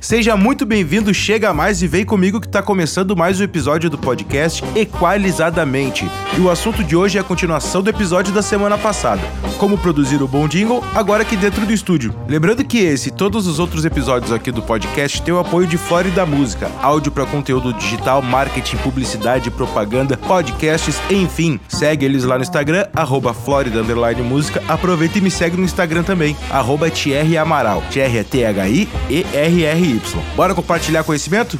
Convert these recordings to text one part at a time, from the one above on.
Seja muito bem-vindo, chega mais e vem comigo que tá começando mais um episódio do podcast Equalizadamente. E o assunto de hoje é a continuação do episódio da semana passada. Como produzir o bom jingle, agora aqui dentro do estúdio. Lembrando que esse e todos os outros episódios aqui do podcast têm o apoio de Flórida Música, áudio para conteúdo digital, marketing, publicidade, propaganda, podcasts, enfim. Segue eles lá no Instagram, arroba Florida Música. Aproveita e me segue no Instagram também, arroba TR Amaral. TR é T-H-I-E-R-R-I. Bora compartilhar conhecimento?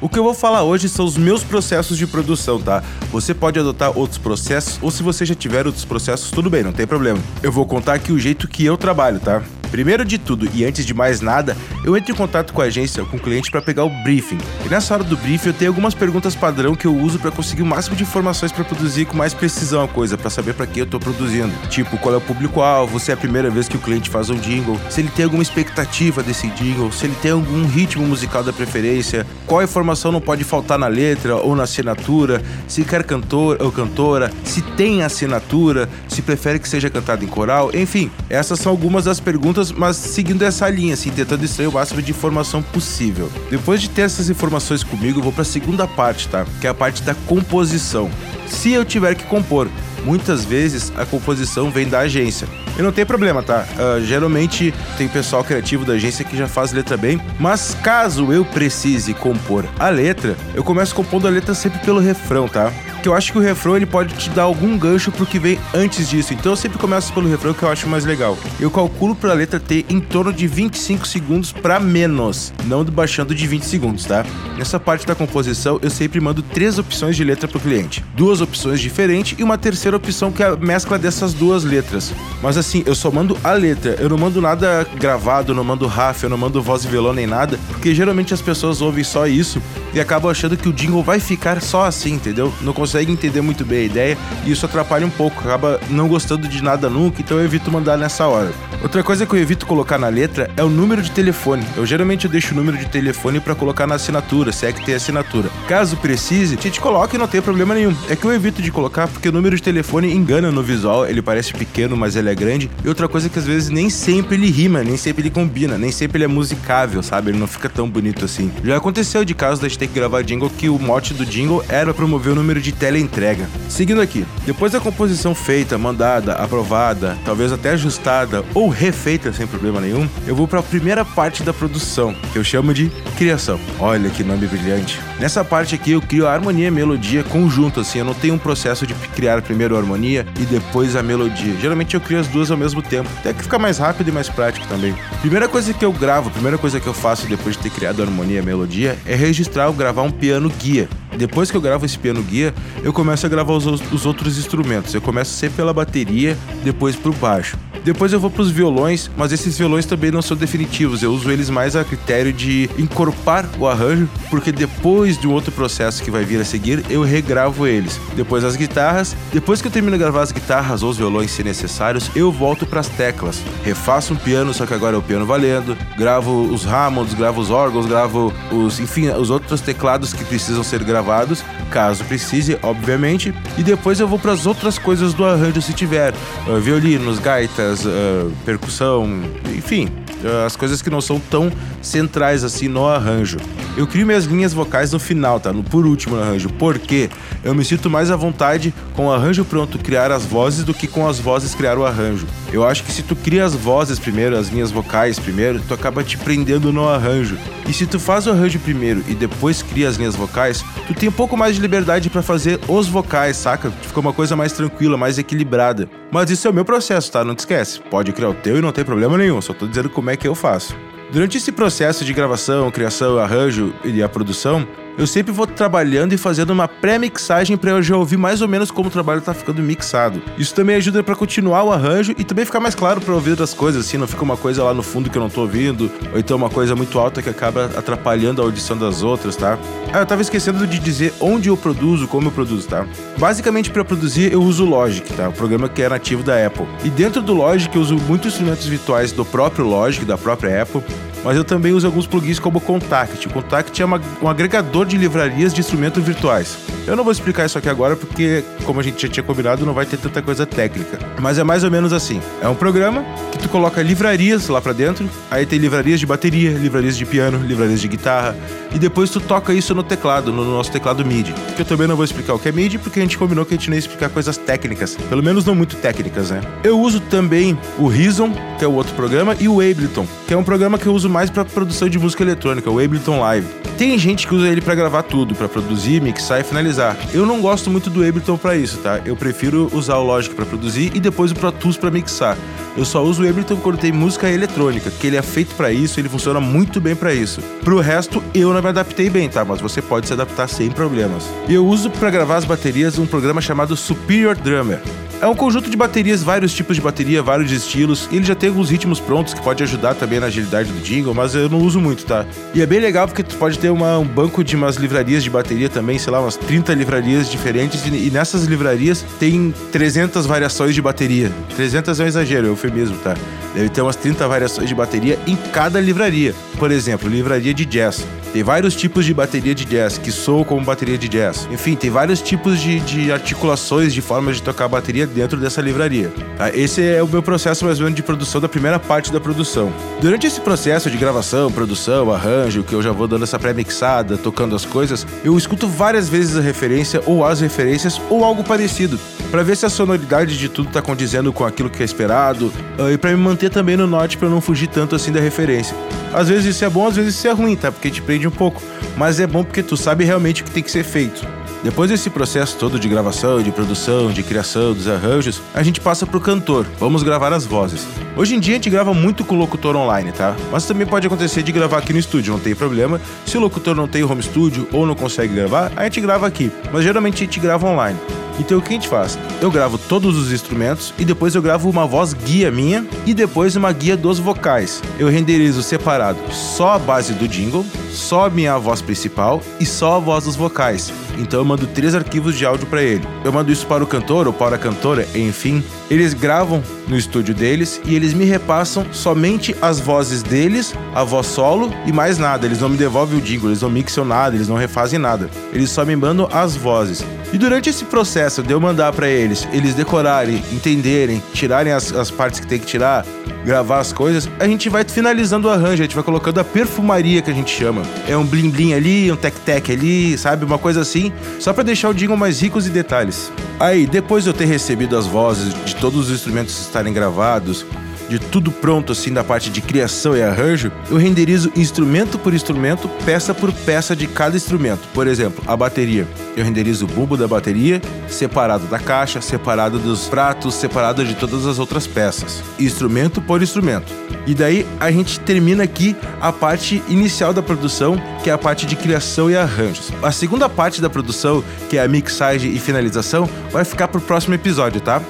O que eu vou falar hoje são os meus processos de produção, tá? Você pode adotar outros processos ou se você já tiver outros processos, tudo bem, não tem problema. Eu vou contar aqui o jeito que eu trabalho, tá? Primeiro de tudo e antes de mais nada, eu entro em contato com a agência ou com o cliente para pegar o briefing. E nessa hora do briefing eu tenho algumas perguntas padrão que eu uso para conseguir o máximo de informações para produzir com mais precisão a coisa, para saber para que eu tô produzindo. Tipo, qual é o público-alvo, se é a primeira vez que o cliente faz um jingle, se ele tem alguma expectativa desse jingle, se ele tem algum ritmo musical da preferência, qual informação não pode faltar na letra ou na assinatura, se quer cantor ou cantora, se tem assinatura, se prefere que seja cantado em coral, enfim, essas são algumas das perguntas perguntas, mas seguindo essa linha, assim, tentando extrair o máximo de informação possível. Depois de ter essas informações comigo, eu vou para a segunda parte, tá? Que é a parte da composição. Se eu tiver que compor, muitas vezes a composição vem da agência. E não tem problema, tá? Uh, geralmente tem pessoal criativo da agência que já faz letra bem, mas caso eu precise compor a letra, eu começo compondo a letra sempre pelo refrão, tá? Que eu acho que o refrão ele pode te dar algum gancho pro que vem antes disso. Então eu sempre começo pelo refrão que eu acho mais legal. Eu calculo pra letra ter em torno de 25 segundos para menos, não baixando de 20 segundos, tá? Nessa parte da composição eu sempre mando três opções de letra pro cliente. Duas opções diferentes e uma terceira opção que é a mescla dessas duas letras. Mas assim, eu só mando a letra, eu não mando nada gravado, não mando raf, eu não mando voz e violão nem nada, porque geralmente as pessoas ouvem só isso e acabam achando que o jingle vai ficar só assim, entendeu? Não consegue consegue entender muito bem a ideia e isso atrapalha um pouco, acaba não gostando de nada nunca, então eu evito mandar nessa hora. Outra coisa que eu evito colocar na letra é o número de telefone. Eu geralmente deixo o número de telefone para colocar na assinatura, se é que tem assinatura. Caso precise, a gente coloca e não tem problema nenhum. É que eu evito de colocar porque o número de telefone engana no visual, ele parece pequeno, mas ele é grande. E outra coisa que às vezes nem sempre ele rima, nem sempre ele combina, nem sempre ele é musicável, sabe? Ele não fica tão bonito assim. Já aconteceu de caso da gente ter que gravar jingle que o mote do jingle era promover o número de teleentrega. Seguindo aqui, depois da composição feita, mandada, aprovada, talvez até ajustada ou refeita sem problema nenhum, eu vou para a primeira parte da produção, que eu chamo de criação. Olha que nome brilhante. Nessa parte aqui eu crio a harmonia e a melodia conjunto, assim, eu não tenho um processo de criar primeiro a harmonia e depois a melodia. Geralmente eu crio as duas ao mesmo tempo, até que fica mais rápido e mais prático também. Primeira coisa que eu gravo, primeira coisa que eu faço depois de ter criado a harmonia e a melodia é registrar ou gravar um piano guia. Depois que eu gravo esse piano guia, eu começo a gravar os, os outros instrumentos. Eu começo sempre pela bateria, depois pro baixo. Depois eu vou para os violões, mas esses violões também não são definitivos. Eu uso eles mais a critério de encorpar o arranjo, porque depois de um outro processo que vai vir a seguir, eu regravo eles. Depois as guitarras, depois que eu termino de gravar as guitarras ou os violões se necessários, eu volto para as teclas. Refaço um piano, só que agora é o piano valendo. Gravo os Hammonds, gravo os órgãos, gravo os, enfim, os outros teclados que precisam ser gravados, caso precise, obviamente. E depois eu vou para as outras coisas do arranjo se tiver, uh, violinos, gaitas uh, percussão, enfim, uh, as coisas que não são tão centrais assim no arranjo. Eu crio minhas linhas vocais no final, tá? No por último no arranjo, porque eu me sinto mais à vontade com o arranjo pronto criar as vozes do que com as vozes criar o arranjo. Eu acho que se tu cria as vozes primeiro, as linhas vocais primeiro, tu acaba te prendendo no arranjo. E se tu faz o arranjo primeiro e depois cria as linhas vocais, tu tem um pouco mais de liberdade para fazer os vocais, saca? Fica uma coisa mais tranquila, mais equilibrada. Mas isso é o meu processo, tá? Não te esquece. Pode criar o teu e não tem problema nenhum, só tô dizendo como é que eu faço. Durante esse processo de gravação, criação, arranjo e a produção, eu sempre vou trabalhando e fazendo uma pré-mixagem para eu já ouvir mais ou menos como o trabalho tá ficando mixado. Isso também ajuda para continuar o arranjo e também ficar mais claro para ouvir das coisas, assim, não fica uma coisa lá no fundo que eu não tô ouvindo, ou então uma coisa muito alta que acaba atrapalhando a audição das outras, tá? Ah, eu tava esquecendo de dizer onde eu produzo, como eu produzo, tá? Basicamente para produzir eu uso o Logic, tá? O programa que é nativo da Apple. E dentro do Logic eu uso muitos instrumentos virtuais do próprio Logic, da própria Apple, mas eu também uso alguns plugins como o Contact. O Contact é uma, um agregador de livrarias de instrumentos virtuais. Eu não vou explicar isso aqui agora porque, como a gente já tinha combinado, não vai ter tanta coisa técnica. Mas é mais ou menos assim. É um programa que tu coloca livrarias lá para dentro, aí tem livrarias de bateria, livrarias de piano, livrarias de guitarra, e depois tu toca isso no teclado, no nosso teclado MIDI. Que eu também não vou explicar o que é MIDI porque a gente combinou que a gente não ia explicar coisas técnicas, pelo menos não muito técnicas, né? Eu uso também o Reason, que é o outro programa, e o Ableton, que é um programa que eu uso mais para produção de música eletrônica, o Ableton Live. Tem gente que usa ele para gravar tudo, para produzir, mixar e finalizar. Eu não gosto muito do Ableton para isso, tá? Eu prefiro usar o Logic para produzir e depois o Pro Tools para mixar. Eu só uso o Ableton quando tem música eletrônica, que ele é feito para isso, ele funciona muito bem para isso. Pro resto, eu não me adaptei bem, tá? Mas você pode se adaptar sem problemas. Eu uso para gravar as baterias um programa chamado Superior Drummer. É um conjunto de baterias, vários tipos de bateria, vários estilos. E ele já tem alguns ritmos prontos que pode ajudar também na agilidade do jingle, mas eu não uso muito, tá? E é bem legal porque tu pode ter uma, um banco de umas livrarias de bateria também, sei lá, umas 30 livrarias diferentes. E, e nessas livrarias tem 300 variações de bateria. 300 é um exagero, um eufemismo, tá? Deve ter umas 30 variações de bateria em cada livraria. Por exemplo, livraria de jazz. Tem vários tipos de bateria de jazz que soam como bateria de jazz. Enfim, tem vários tipos de, de articulações, de formas de tocar bateria dentro dessa livraria. Tá? Esse é o meu processo mais ou menos de produção da primeira parte da produção. Durante esse processo de gravação, produção, arranjo, que eu já vou dando essa pré-mixada, tocando as coisas, eu escuto várias vezes a referência ou as referências ou algo parecido, para ver se a sonoridade de tudo tá condizendo com aquilo que é esperado uh, e para me manter também no norte para não fugir tanto assim da referência. Às vezes isso é bom, às vezes isso é ruim, tá? Porque te prende um pouco, mas é bom porque tu sabe realmente o que tem que ser feito. Depois desse processo todo de gravação, de produção, de criação dos arranjos, a gente passa pro cantor. Vamos gravar as vozes. Hoje em dia a gente grava muito com o locutor online, tá? Mas também pode acontecer de gravar aqui no estúdio, não tem problema. Se o locutor não tem home studio ou não consegue gravar, a gente grava aqui. Mas geralmente a gente grava online. Então o que a gente faz? Eu gravo todos os instrumentos e depois eu gravo uma voz guia minha e depois uma guia dos vocais. Eu renderizo separado só a base do jingle, só a minha voz principal e só a voz dos vocais. Então eu mando três arquivos de áudio para ele. Eu mando isso para o cantor ou para a cantora, enfim. Eles gravam no estúdio deles e eles me repassam somente as vozes deles, a voz solo e mais nada. Eles não me devolvem o jingle, eles não mixam nada, eles não refazem nada. Eles só me mandam as vozes. E durante esse processo de eu mandar para eles, eles decorarem, entenderem, tirarem as, as partes que tem que tirar, gravar as coisas, a gente vai finalizando o arranjo, a gente vai colocando a perfumaria que a gente chama. É um blim blim ali, um tec tec ali, sabe? Uma coisa assim, só para deixar o jingle mais ricos e detalhes. Aí, depois de eu ter recebido as vozes, de todos os instrumentos estarem gravados, de tudo pronto assim da parte de criação e arranjo, eu renderizo instrumento por instrumento, peça por peça de cada instrumento. Por exemplo, a bateria. Eu renderizo o bumbo da bateria, separado da caixa, separado dos pratos, separado de todas as outras peças. Instrumento por instrumento. E daí a gente termina aqui a parte inicial da produção, que é a parte de criação e arranjos. A segunda parte da produção, que é a mixagem e finalização, vai ficar pro próximo episódio, tá?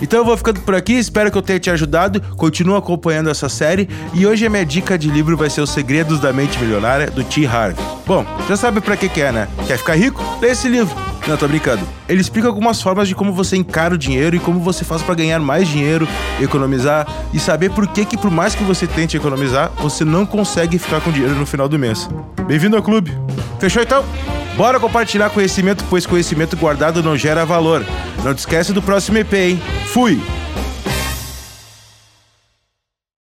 Então eu vou ficando por aqui, espero que eu tenha te ajudado. Continua acompanhando essa série e hoje a minha dica de livro vai ser Os Segredos da Mente Milionária do T. Harvey. Bom, já sabe para que que é, né? Quer ficar rico? Lê esse livro. Não, tô brincando. Ele explica algumas formas de como você encara o dinheiro e como você faz para ganhar mais dinheiro, economizar e saber por que que por mais que você tente economizar, você não consegue ficar com dinheiro no final do mês. Bem-vindo ao clube. Fechou então? Bora compartilhar conhecimento, pois conhecimento guardado não gera valor. Não te esquece do próximo EP, hein? Fui!